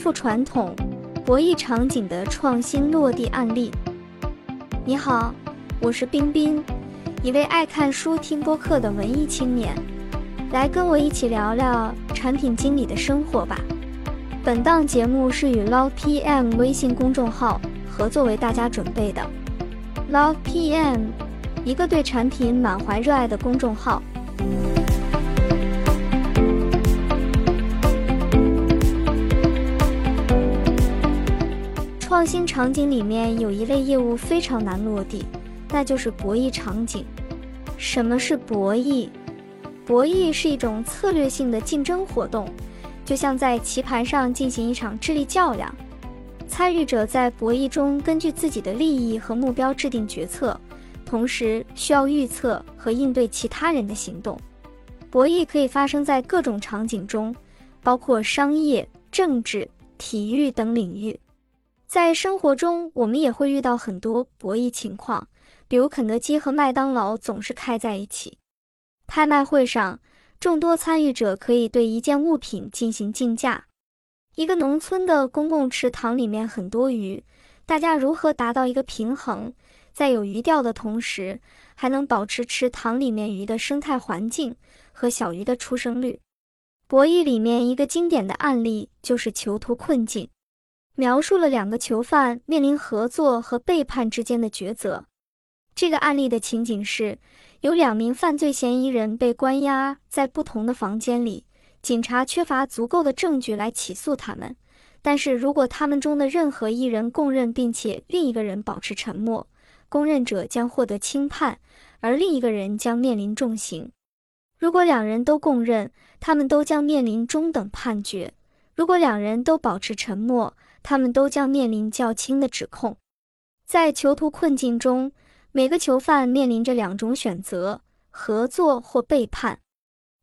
复传统博弈场景的创新落地案例。你好，我是冰冰，一位爱看书、听播客的文艺青年，来跟我一起聊聊产品经理的生活吧。本档节目是与 Love PM 微信公众号合作为大家准备的。Love PM，一个对产品满怀热爱的公众号。创新场景里面有一类业务非常难落地，那就是博弈场景。什么是博弈？博弈是一种策略性的竞争活动，就像在棋盘上进行一场智力较量。参与者在博弈中根据自己的利益和目标制定决策，同时需要预测和应对其他人的行动。博弈可以发生在各种场景中，包括商业、政治、体育等领域。在生活中，我们也会遇到很多博弈情况，比如肯德基和麦当劳总是开在一起。拍卖会上，众多参与者可以对一件物品进行竞价。一个农村的公共池塘里面很多鱼，大家如何达到一个平衡，在有鱼钓的同时，还能保持池塘里面鱼的生态环境和小鱼的出生率？博弈里面一个经典的案例就是囚徒困境。描述了两个囚犯面临合作和背叛之间的抉择。这个案例的情景是，有两名犯罪嫌疑人被关押在不同的房间里，警察缺乏足够的证据来起诉他们。但是如果他们中的任何一人供认，并且另一个人保持沉默，供认者将获得轻判，而另一个人将面临重刑。如果两人都供认，他们都将面临中等判决；如果两人都保持沉默，他们都将面临较轻的指控。在囚徒困境中，每个囚犯面临着两种选择：合作或背叛。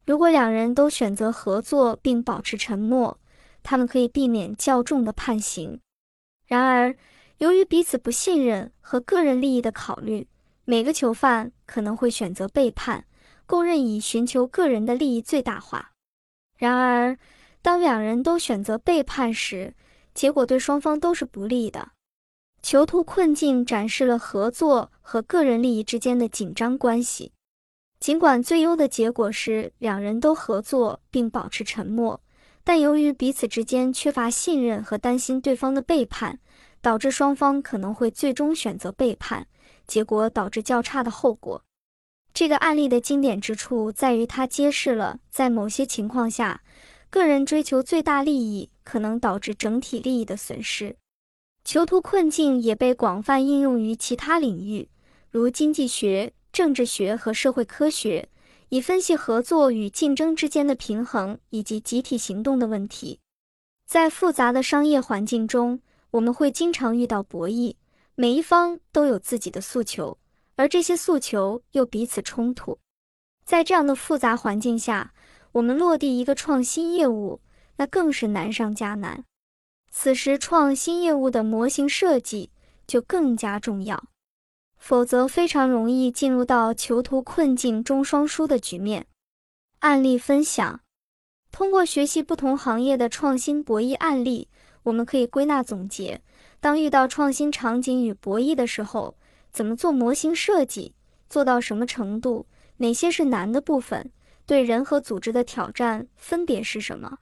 如果两人都选择合作并保持沉默，他们可以避免较重的判刑。然而，由于彼此不信任和个人利益的考虑，每个囚犯可能会选择背叛，供认以寻求个人的利益最大化。然而，当两人都选择背叛时，结果对双方都是不利的。囚徒困境展示了合作和个人利益之间的紧张关系。尽管最优的结果是两人都合作并保持沉默，但由于彼此之间缺乏信任和担心对方的背叛，导致双方可能会最终选择背叛，结果导致较差的后果。这个案例的经典之处在于，它揭示了在某些情况下，个人追求最大利益。可能导致整体利益的损失。囚徒困境也被广泛应用于其他领域，如经济学、政治学和社会科学，以分析合作与竞争之间的平衡以及集体行动的问题。在复杂的商业环境中，我们会经常遇到博弈，每一方都有自己的诉求，而这些诉求又彼此冲突。在这样的复杂环境下，我们落地一个创新业务。那更是难上加难。此时，创新业务的模型设计就更加重要，否则非常容易进入到囚徒困境中双输的局面。案例分享：通过学习不同行业的创新博弈案例，我们可以归纳总结：当遇到创新场景与博弈的时候，怎么做模型设计，做到什么程度，哪些是难的部分，对人和组织的挑战分别是什么？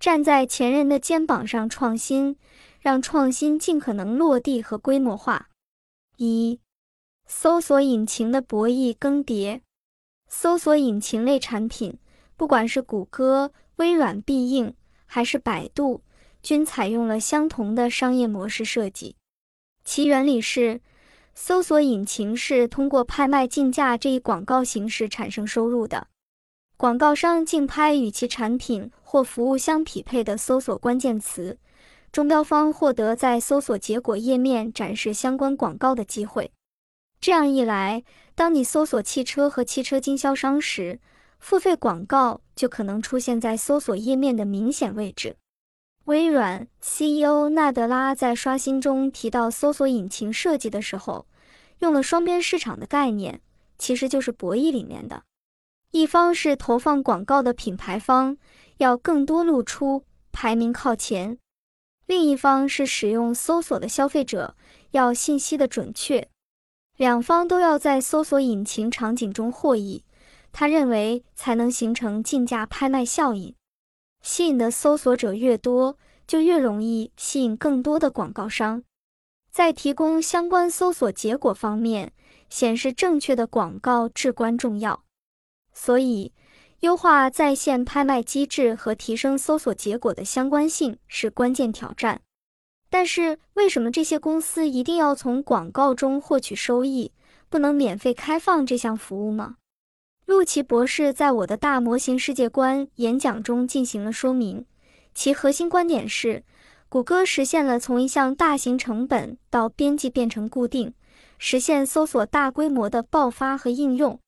站在前人的肩膀上创新，让创新尽可能落地和规模化。一、搜索引擎的博弈更迭。搜索引擎类产品，不管是谷歌、微软必应还是百度，均采用了相同的商业模式设计。其原理是，搜索引擎是通过拍卖竞价这一广告形式产生收入的。广告商竞拍与其产品或服务相匹配的搜索关键词，中标方获得在搜索结果页面展示相关广告的机会。这样一来，当你搜索汽车和汽车经销商时，付费广告就可能出现在搜索页面的明显位置。微软 CEO 纳德拉在刷新中提到，搜索引擎设计的时候用了双边市场的概念，其实就是博弈里面的。一方是投放广告的品牌方，要更多露出，排名靠前；另一方是使用搜索的消费者要信息的准确，两方都要在搜索引擎场景中获益。他认为才能形成竞价拍卖效应，吸引的搜索者越多，就越容易吸引更多的广告商。在提供相关搜索结果方面，显示正确的广告至关重要。所以，优化在线拍卖机制和提升搜索结果的相关性是关键挑战。但是，为什么这些公司一定要从广告中获取收益，不能免费开放这项服务吗？陆奇博士在我的大模型世界观演讲中进行了说明，其核心观点是，谷歌实现了从一项大型成本到边际变成固定，实现搜索大规模的爆发和应用。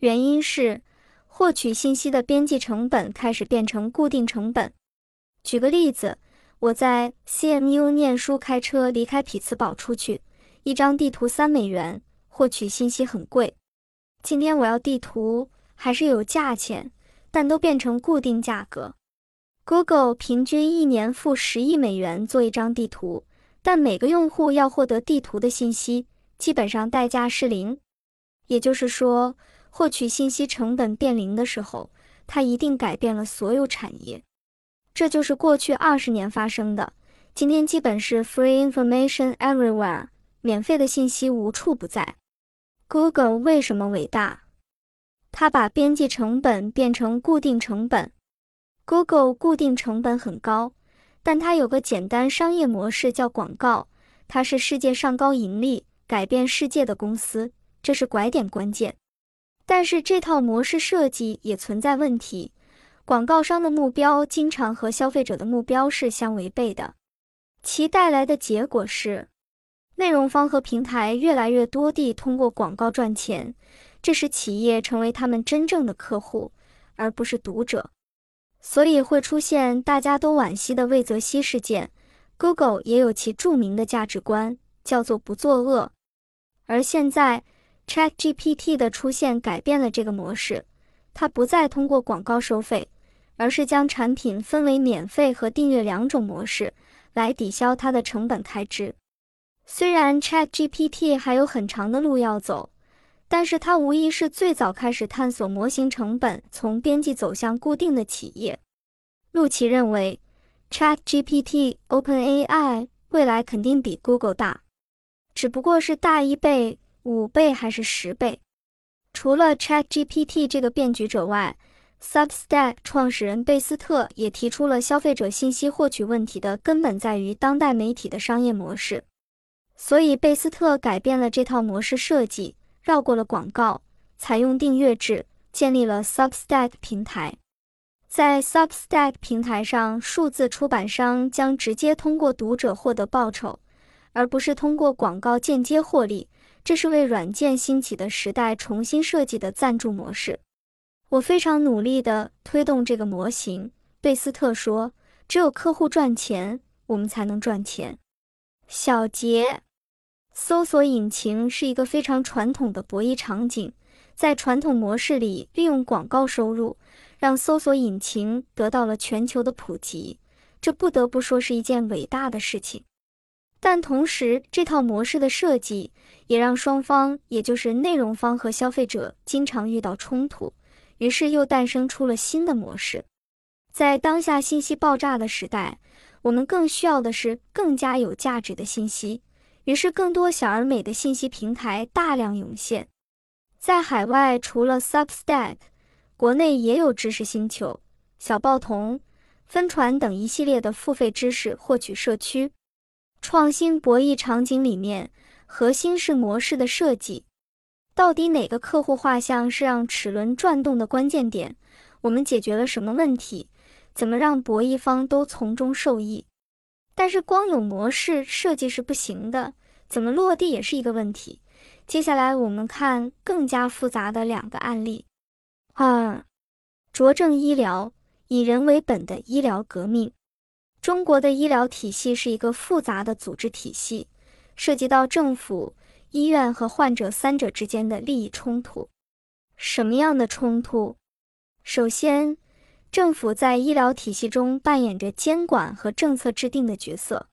原因是，获取信息的边际成本开始变成固定成本。举个例子，我在 CMU 念书，开车离开匹兹堡出去，一张地图三美元，获取信息很贵。今天我要地图，还是有价钱，但都变成固定价格。Google 平均一年付十亿美元做一张地图，但每个用户要获得地图的信息，基本上代价是零。也就是说，获取信息成本变零的时候，它一定改变了所有产业。这就是过去二十年发生的。今天基本是 free information everywhere，免费的信息无处不在。Google 为什么伟大？它把边际成本变成固定成本。Google 固定成本很高，但它有个简单商业模式叫广告。它是世界上高盈利、改变世界的公司，这是拐点关键。但是这套模式设计也存在问题，广告商的目标经常和消费者的目标是相违背的，其带来的结果是。内容方和平台越来越多地通过广告赚钱，这使企业成为他们真正的客户，而不是读者，所以会出现大家都惋惜的魏则西事件。Google 也有其著名的价值观，叫做不作恶。而现在 ChatGPT 的出现改变了这个模式，它不再通过广告收费，而是将产品分为免费和订阅两种模式，来抵消它的成本开支。虽然 ChatGPT 还有很长的路要走，但是它无疑是最早开始探索模型成本从边际走向固定的企业。陆奇认为，ChatGPT OpenAI 未来肯定比 Google 大，只不过是大一倍、五倍还是十倍。除了 ChatGPT 这个变局者外，Substack 创始人贝斯特也提出了消费者信息获取问题的根本在于当代媒体的商业模式。所以，贝斯特改变了这套模式设计，绕过了广告，采用订阅制，建立了 Substack 平台。在 Substack 平台上，数字出版商将直接通过读者获得报酬，而不是通过广告间接获利。这是为软件兴起的时代重新设计的赞助模式。我非常努力地推动这个模型，贝斯特说：“只有客户赚钱，我们才能赚钱。”小杰。搜索引擎是一个非常传统的博弈场景，在传统模式里，利用广告收入，让搜索引擎得到了全球的普及，这不得不说是一件伟大的事情。但同时，这套模式的设计也让双方，也就是内容方和消费者，经常遇到冲突，于是又诞生出了新的模式。在当下信息爆炸的时代，我们更需要的是更加有价值的信息。于是，更多小而美的信息平台大量涌现。在海外，除了 Substack，国内也有知识星球、小报童、分传等一系列的付费知识获取社区。创新博弈场景里面，核心是模式的设计。到底哪个客户画像是让齿轮转动的关键点？我们解决了什么问题？怎么让博弈方都从中受益？但是光有模式设计是不行的，怎么落地也是一个问题。接下来我们看更加复杂的两个案例。二，卓正医疗以人为本的医疗革命。中国的医疗体系是一个复杂的组织体系，涉及到政府、医院和患者三者之间的利益冲突。什么样的冲突？首先，政府在医疗体系中扮演着监管和政策制定的角色。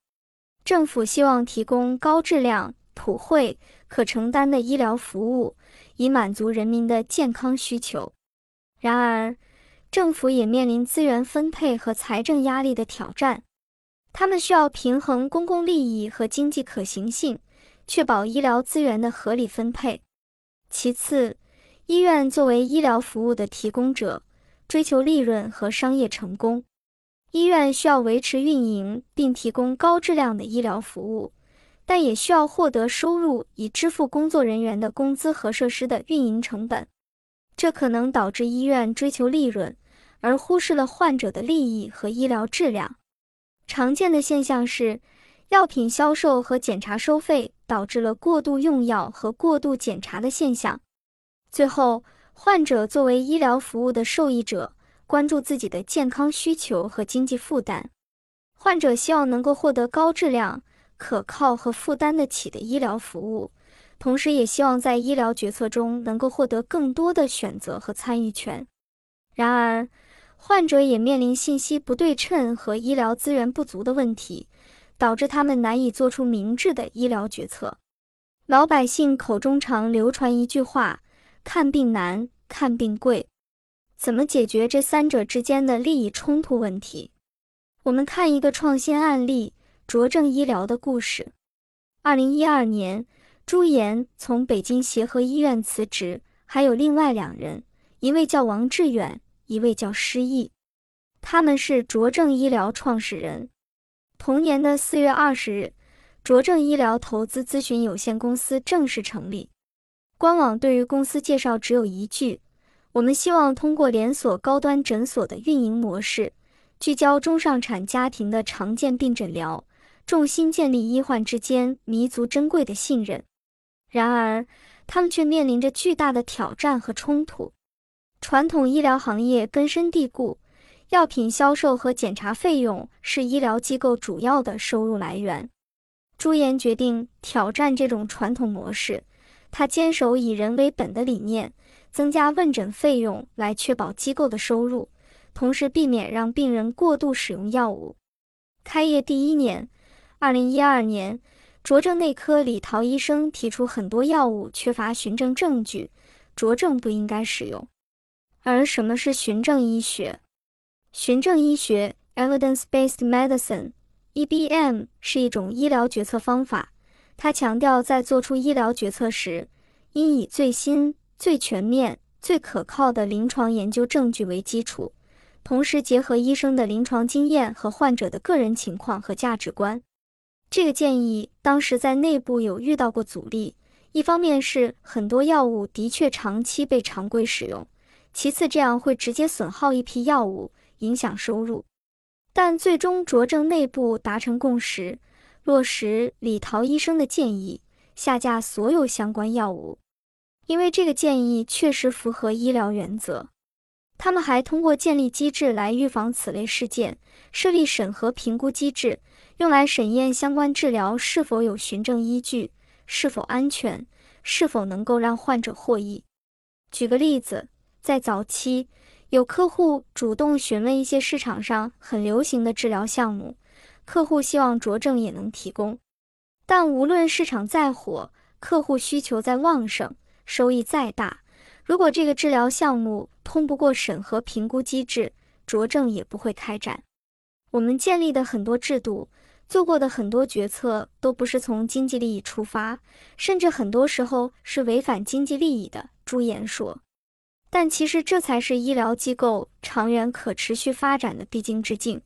政府希望提供高质量、普惠、可承担的医疗服务，以满足人民的健康需求。然而，政府也面临资源分配和财政压力的挑战。他们需要平衡公共利益和经济可行性，确保医疗资源的合理分配。其次，医院作为医疗服务的提供者，追求利润和商业成功。医院需要维持运营并提供高质量的医疗服务，但也需要获得收入以支付工作人员的工资和设施的运营成本。这可能导致医院追求利润，而忽视了患者的利益和医疗质量。常见的现象是，药品销售和检查收费导致了过度用药和过度检查的现象。最后，患者作为医疗服务的受益者，关注自己的健康需求和经济负担。患者希望能够获得高质量、可靠和负担得起的医疗服务，同时也希望在医疗决策中能够获得更多的选择和参与权。然而，患者也面临信息不对称和医疗资源不足的问题，导致他们难以做出明智的医疗决策。老百姓口中常流传一句话：“看病难，看病贵。”怎么解决这三者之间的利益冲突问题？我们看一个创新案例：卓正医疗的故事。二零一二年，朱岩从北京协和医院辞职，还有另外两人，一位叫王志远。一位叫施毅，他们是卓正医疗创始人。同年的四月二十日，卓正医疗投资咨询有限公司正式成立。官网对于公司介绍只有一句：我们希望通过连锁高端诊所的运营模式，聚焦中上产家庭的常见病诊疗，重心建立医患之间弥足珍贵的信任。然而，他们却面临着巨大的挑战和冲突。传统医疗行业根深蒂固，药品销售和检查费用是医疗机构主要的收入来源。朱岩决定挑战这种传统模式，他坚守以人为本的理念，增加问诊费用来确保机构的收入，同时避免让病人过度使用药物。开业第一年，二零一二年，卓正内科李陶医生提出很多药物缺乏循证证据，卓正不应该使用。而什么是循证医学？循证医学 （Evidence-Based Medicine，EBM） 是一种医疗决策方法。它强调在做出医疗决策时，应以最新、最全面、最可靠的临床研究证据为基础，同时结合医生的临床经验和患者的个人情况和价值观。这个建议当时在内部有遇到过阻力，一方面是很多药物的确长期被常规使用。其次，这样会直接损耗一批药物，影响收入。但最终卓正内部达成共识，落实李桃医生的建议，下架所有相关药物。因为这个建议确实符合医疗原则。他们还通过建立机制来预防此类事件，设立审核评估机制，用来审验相关治疗是否有循证依据，是否安全，是否能够让患者获益。举个例子。在早期，有客户主动询问一些市场上很流行的治疗项目，客户希望卓正也能提供。但无论市场再火，客户需求再旺盛，收益再大，如果这个治疗项目通不过审核评估机制，卓正也不会开展。我们建立的很多制度，做过的很多决策，都不是从经济利益出发，甚至很多时候是违反经济利益的。朱岩说。但其实这才是医疗机构长远可持续发展的必经之境，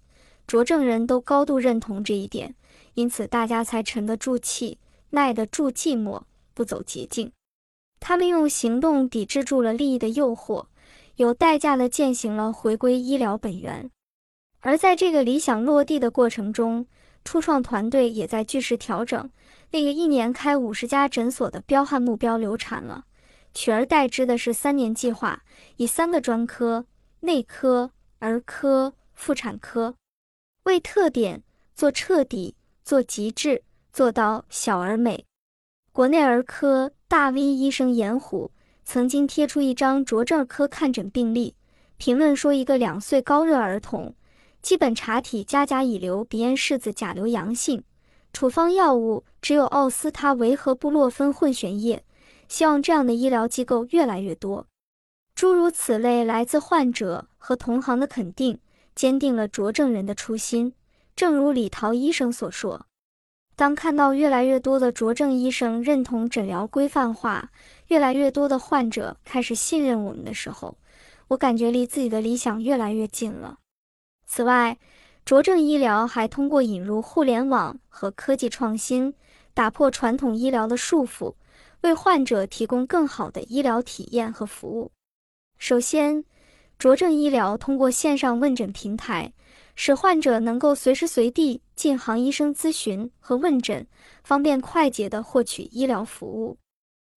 卓正人都高度认同这一点，因此大家才沉得住气，耐得住寂寞，不走捷径。他们用行动抵制住了利益的诱惑，有代价的践行了回归医疗本源。而在这个理想落地的过程中，初创团队也在据实调整，那个一年开五十家诊所的彪悍目标流产了。取而代之的是三年计划，以三个专科——内科、儿科、妇产科为特点，做彻底、做极致，做到小而美。国内儿科大 V 医生严虎曾经贴出一张卓正科看诊病例，评论说，一个两岁高热儿童，基本查体加甲乙流鼻咽拭子甲流阳性，处方药物只有奥司他韦和布洛芬混悬液。希望这样的医疗机构越来越多。诸如此类来自患者和同行的肯定，坚定了卓正人的初心。正如李桃医生所说。当看到越来越多的卓正医生认同诊疗规范化，越来越多的患者开始信任我们的时候，我感觉离自己的理想越来越近了。此外，卓正医疗还通过引入互联网和科技创新，打破传统医疗的束缚，为患者提供更好的医疗体验和服务。首先，卓正医疗通过线上问诊平台。使患者能够随时随地进行医生咨询和问诊，方便快捷地获取医疗服务。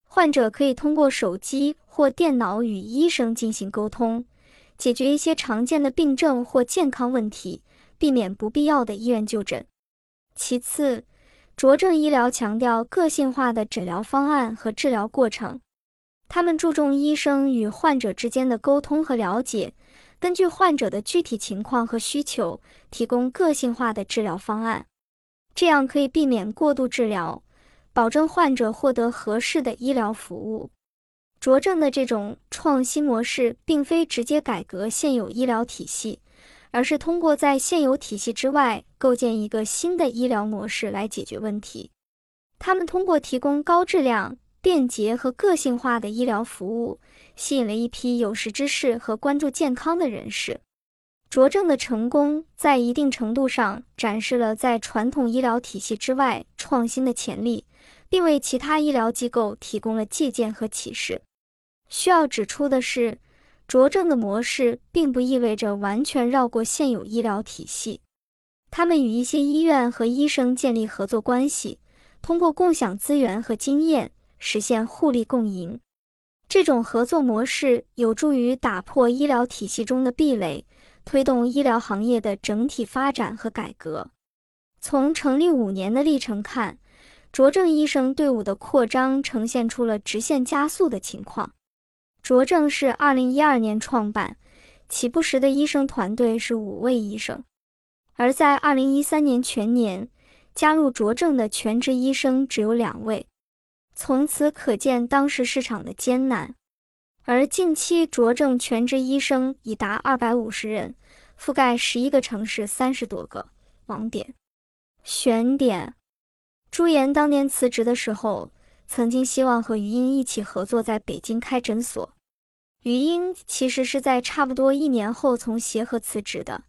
患者可以通过手机或电脑与医生进行沟通，解决一些常见的病症或健康问题，避免不必要的医院就诊。其次，卓正医疗强调个性化的诊疗方案和治疗过程，他们注重医生与患者之间的沟通和了解。根据患者的具体情况和需求，提供个性化的治疗方案，这样可以避免过度治疗，保证患者获得合适的医疗服务。卓正的这种创新模式，并非直接改革现有医疗体系，而是通过在现有体系之外构建一个新的医疗模式来解决问题。他们通过提供高质量、便捷和个性化的医疗服务。吸引了一批有识之士和关注健康的人士。卓正的成功在一定程度上展示了在传统医疗体系之外创新的潜力，并为其他医疗机构提供了借鉴和启示。需要指出的是，卓正的模式并不意味着完全绕过现有医疗体系。他们与一些医院和医生建立合作关系，通过共享资源和经验，实现互利共赢。这种合作模式有助于打破医疗体系中的壁垒，推动医疗行业的整体发展和改革。从成立五年的历程看，卓正医生队伍的扩张呈现出了直线加速的情况。卓正是2012年创办，起步时的医生团队是五位医生，而在2013年全年，加入卓正的全职医生只有两位。从此可见当时市场的艰难，而近期卓正全职医生已达二百五十人，覆盖十一个城市三十多个网点。选点：朱岩当年辞职的时候，曾经希望和于英一起合作在北京开诊所。于英其实是在差不多一年后从协和辞职的，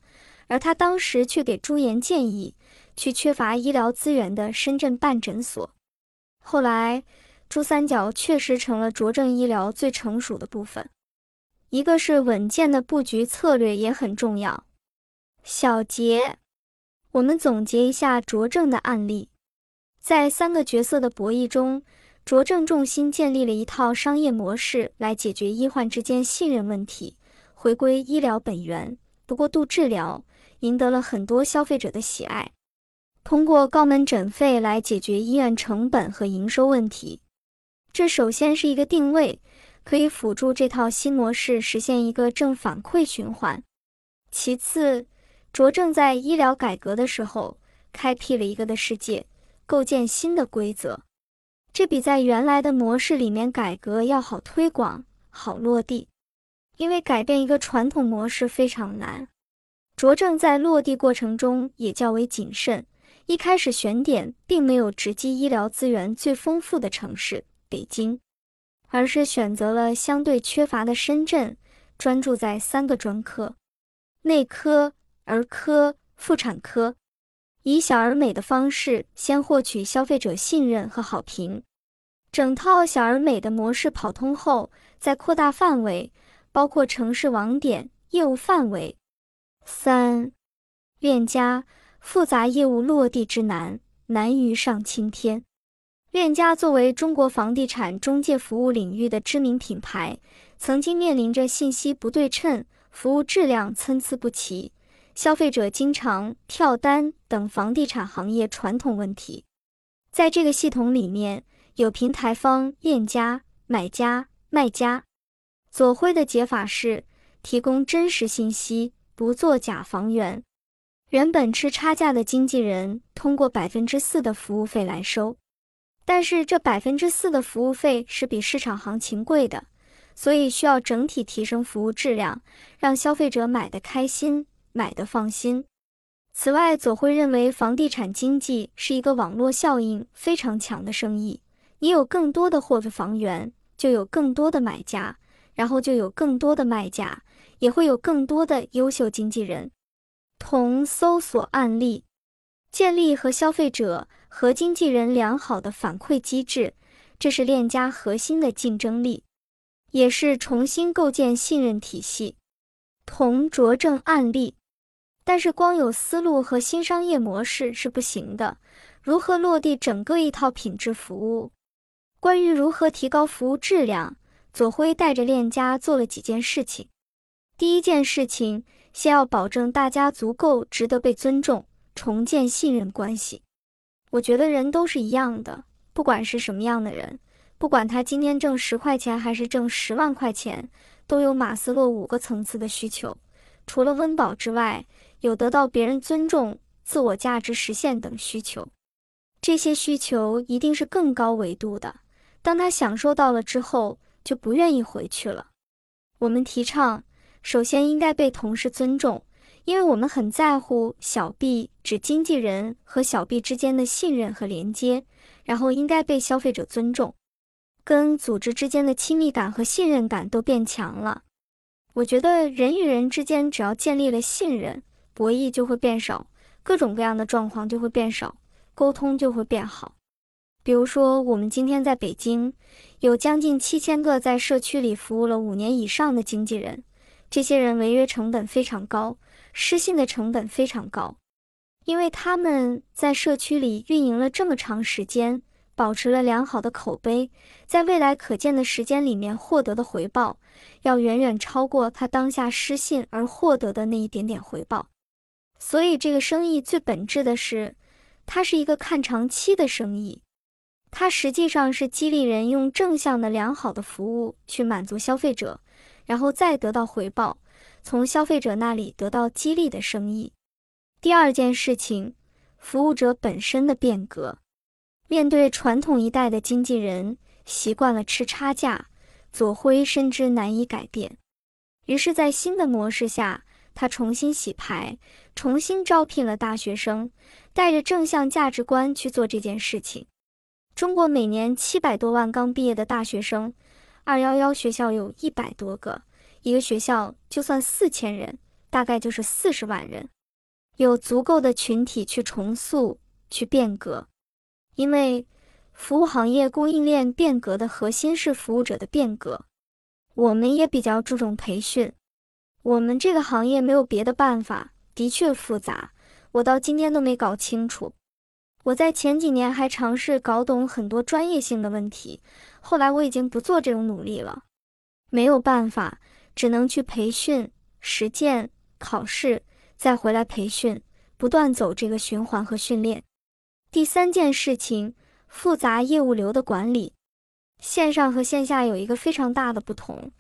而他当时却给朱岩建议去缺乏医疗资源的深圳办诊所。后来，珠三角确实成了卓正医疗最成熟的部分。一个是稳健的布局策略也很重要。小结，我们总结一下卓正的案例。在三个角色的博弈中，卓正重心建立了一套商业模式来解决医患之间信任问题，回归医疗本源，不过度治疗，赢得了很多消费者的喜爱。通过高门诊费来解决医院成本和营收问题，这首先是一个定位，可以辅助这套新模式实现一个正反馈循环。其次，卓正在医疗改革的时候开辟了一个的世界，构建新的规则，这比在原来的模式里面改革要好推广、好落地。因为改变一个传统模式非常难，卓正在落地过程中也较为谨慎。一开始选点并没有直击医疗资源最丰富的城市北京，而是选择了相对缺乏的深圳，专注在三个专科：内科、儿科、妇产科，以小而美的方式先获取消费者信任和好评。整套小而美的模式跑通后，再扩大范围，包括城市网点、业务范围。三，链家。复杂业务落地之难，难于上青天。链家作为中国房地产中介服务领域的知名品牌，曾经面临着信息不对称、服务质量参差不齐、消费者经常跳单等房地产行业传统问题。在这个系统里面，有平台方链家、买家、卖家。左晖的解法是：提供真实信息，不做假房源。原本吃差价的经纪人通过百分之四的服务费来收，但是这百分之四的服务费是比市场行情贵的，所以需要整体提升服务质量，让消费者买的开心，买的放心。此外，左晖认为房地产经济是一个网络效应非常强的生意，你有更多的货的房源，就有更多的买家，然后就有更多的卖家，也会有更多的优秀经纪人。同搜索案例，建立和消费者和经纪人良好的反馈机制，这是链家核心的竞争力，也是重新构建信任体系。同着证案例，但是光有思路和新商业模式是不行的，如何落地整个一套品质服务？关于如何提高服务质量，左晖带着链家做了几件事情。第一件事情。先要保证大家足够值得被尊重，重建信任关系。我觉得人都是一样的，不管是什么样的人，不管他今天挣十块钱还是挣十万块钱，都有马斯洛五个层次的需求。除了温饱之外，有得到别人尊重、自我价值实现等需求。这些需求一定是更高维度的。当他享受到了之后，就不愿意回去了。我们提倡。首先应该被同事尊重，因为我们很在乎小 B 指经纪人和小 B 之间的信任和连接。然后应该被消费者尊重，跟组织之间的亲密感和信任感都变强了。我觉得人与人之间只要建立了信任，博弈就会变少，各种各样的状况就会变少，沟通就会变好。比如说，我们今天在北京有将近七千个在社区里服务了五年以上的经纪人。这些人违约成本非常高，失信的成本非常高，因为他们在社区里运营了这么长时间，保持了良好的口碑，在未来可见的时间里面获得的回报，要远远超过他当下失信而获得的那一点点回报。所以这个生意最本质的是，它是一个看长期的生意，它实际上是激励人用正向的良好的服务去满足消费者。然后再得到回报，从消费者那里得到激励的生意。第二件事情，服务者本身的变革。面对传统一代的经纪人习惯了吃差价，左晖深知难以改变。于是，在新的模式下，他重新洗牌，重新招聘了大学生，带着正向价值观去做这件事情。中国每年七百多万刚毕业的大学生。二幺幺学校有一百多个，一个学校就算四千人，大概就是四十万人，有足够的群体去重塑、去变革。因为服务行业供应链变革的核心是服务者的变革，我们也比较注重培训。我们这个行业没有别的办法，的确复杂，我到今天都没搞清楚。我在前几年还尝试搞懂很多专业性的问题，后来我已经不做这种努力了，没有办法，只能去培训、实践、考试，再回来培训，不断走这个循环和训练。第三件事情，复杂业务流的管理，线上和线下有一个非常大的不同，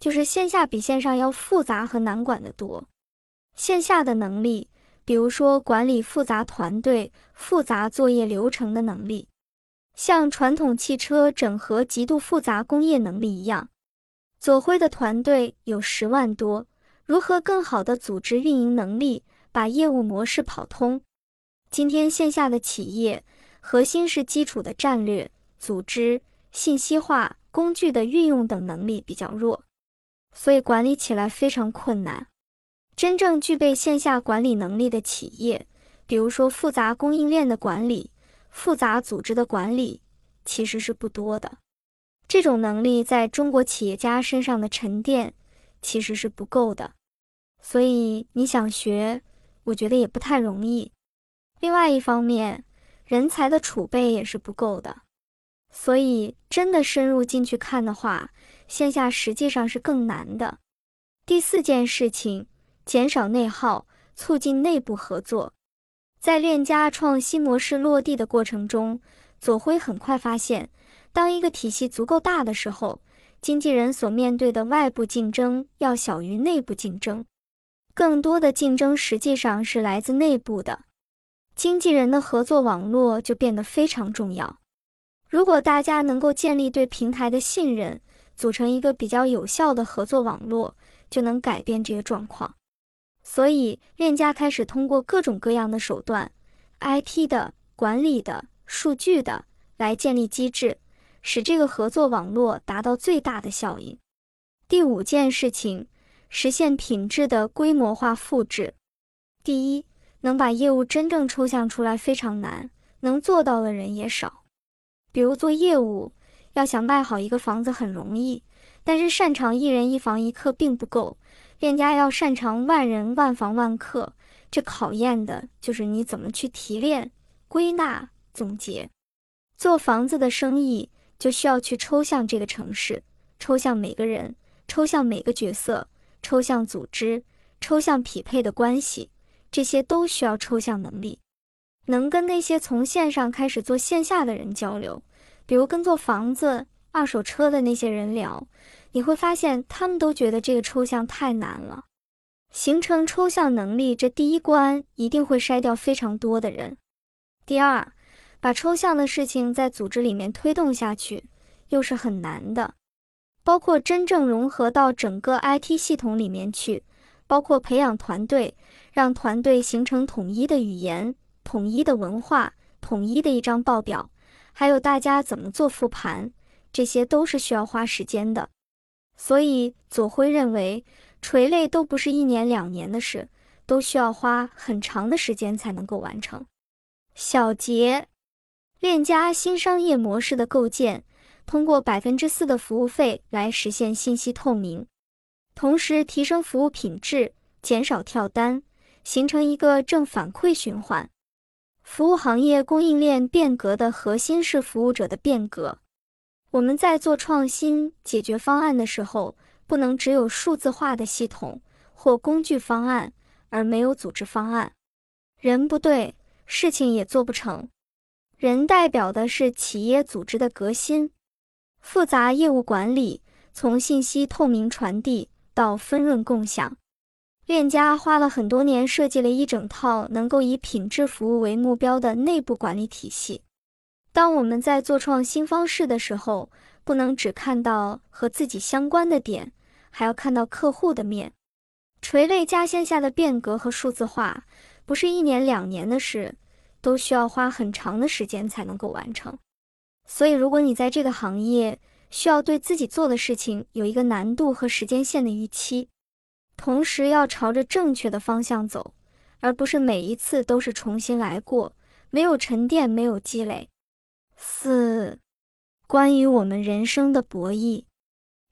就是线下比线上要复杂和难管得多，线下的能力。比如说，管理复杂团队、复杂作业流程的能力，像传统汽车整合极度复杂工业能力一样。左晖的团队有十万多，如何更好的组织运营能力，把业务模式跑通？今天线下的企业，核心是基础的战略、组织、信息化、工具的运用等能力比较弱，所以管理起来非常困难。真正具备线下管理能力的企业，比如说复杂供应链的管理、复杂组织的管理，其实是不多的。这种能力在中国企业家身上的沉淀其实是不够的，所以你想学，我觉得也不太容易。另外一方面，人才的储备也是不够的，所以真的深入进去看的话，线下实际上是更难的。第四件事情。减少内耗，促进内部合作。在链家创新模式落地的过程中，左晖很快发现，当一个体系足够大的时候，经纪人所面对的外部竞争要小于内部竞争，更多的竞争实际上是来自内部的。经纪人的合作网络就变得非常重要。如果大家能够建立对平台的信任，组成一个比较有效的合作网络，就能改变这些状况。所以，链家开始通过各种各样的手段，IT 的、管理的、数据的，来建立机制。使这个合作网络达到最大的效应。第五件事情，实现品质的规模化复制。第一，能把业务真正抽象出来非常难，能做到的人也少。比如做业务，要想卖好一个房子很容易，但是擅长一人一房一客并不够。店家要擅长万人万房万客，这考验的就是你怎么去提炼、归纳、总结。做房子的生意。就需要去抽象这个城市，抽象每个人，抽象每个角色，抽象组织，抽象匹配的关系，这些都需要抽象能力。能跟那些从线上开始做线下的人交流，比如跟做房子、二手车的那些人聊，你会发现他们都觉得这个抽象太难了。形成抽象能力，这第一关一定会筛掉非常多的人。第二。把抽象的事情在组织里面推动下去，又是很难的。包括真正融合到整个 IT 系统里面去，包括培养团队，让团队形成统一的语言、统一的文化、统一的一张报表，还有大家怎么做复盘，这些都是需要花时间的。所以左晖认为，垂类都不是一年两年的事，都需要花很长的时间才能够完成。小结。链家新商业模式的构建，通过百分之四的服务费来实现信息透明，同时提升服务品质，减少跳单，形成一个正反馈循环。服务行业供应链变革的核心是服务者的变革。我们在做创新解决方案的时候，不能只有数字化的系统或工具方案，而没有组织方案。人不对，事情也做不成。人代表的是企业组织的革新，复杂业务管理从信息透明传递到分润共享。链家花了很多年设计了一整套能够以品质服务为目标的内部管理体系。当我们在做创新方式的时候，不能只看到和自己相关的点，还要看到客户的面。垂类加线下的变革和数字化，不是一年两年的事。都需要花很长的时间才能够完成，所以如果你在这个行业，需要对自己做的事情有一个难度和时间线的预期，同时要朝着正确的方向走，而不是每一次都是重新来过，没有沉淀，没有积累。四，关于我们人生的博弈，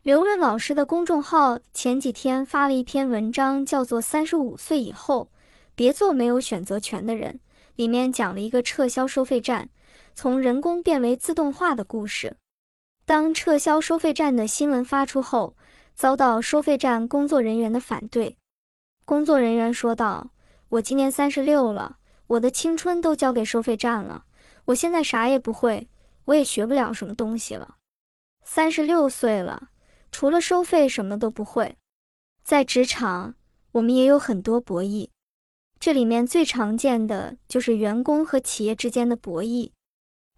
刘润老师的公众号前几天发了一篇文章，叫做《三十五岁以后别做没有选择权的人》。里面讲了一个撤销收费站，从人工变为自动化的故事。当撤销收费站的新闻发出后，遭到收费站工作人员的反对。工作人员说道：“我今年三十六了，我的青春都交给收费站了，我现在啥也不会，我也学不了什么东西了。三十六岁了，除了收费什么都不会。在职场，我们也有很多博弈。”这里面最常见的就是员工和企业之间的博弈。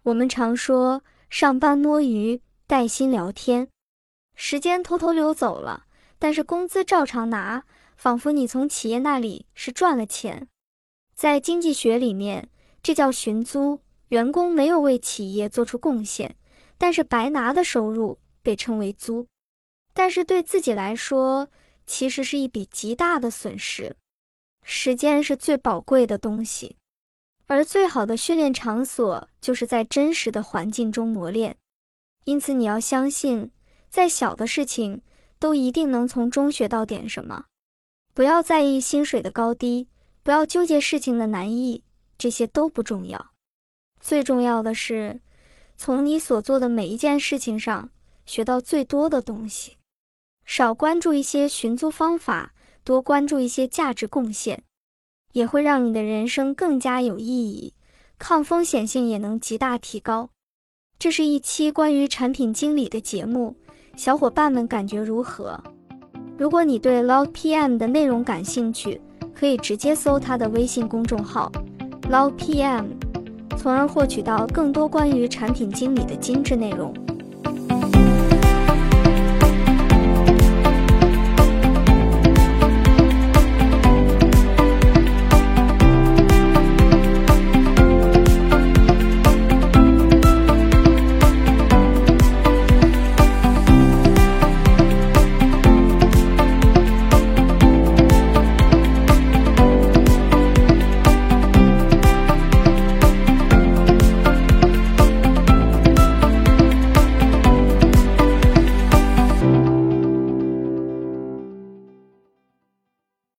我们常说上班摸鱼，带薪聊天，时间偷偷溜走了，但是工资照常拿，仿佛你从企业那里是赚了钱。在经济学里面，这叫寻租，员工没有为企业做出贡献，但是白拿的收入被称为租，但是对自己来说，其实是一笔极大的损失。时间是最宝贵的东西，而最好的训练场所就是在真实的环境中磨练。因此，你要相信，再小的事情都一定能从中学到点什么。不要在意薪水的高低，不要纠结事情的难易，这些都不重要。最重要的是，从你所做的每一件事情上学到最多的东西。少关注一些寻租方法。多关注一些价值贡献，也会让你的人生更加有意义，抗风险性也能极大提高。这是一期关于产品经理的节目，小伙伴们感觉如何？如果你对 Log PM 的内容感兴趣，可以直接搜他的微信公众号 Log PM，从而获取到更多关于产品经理的精致内容。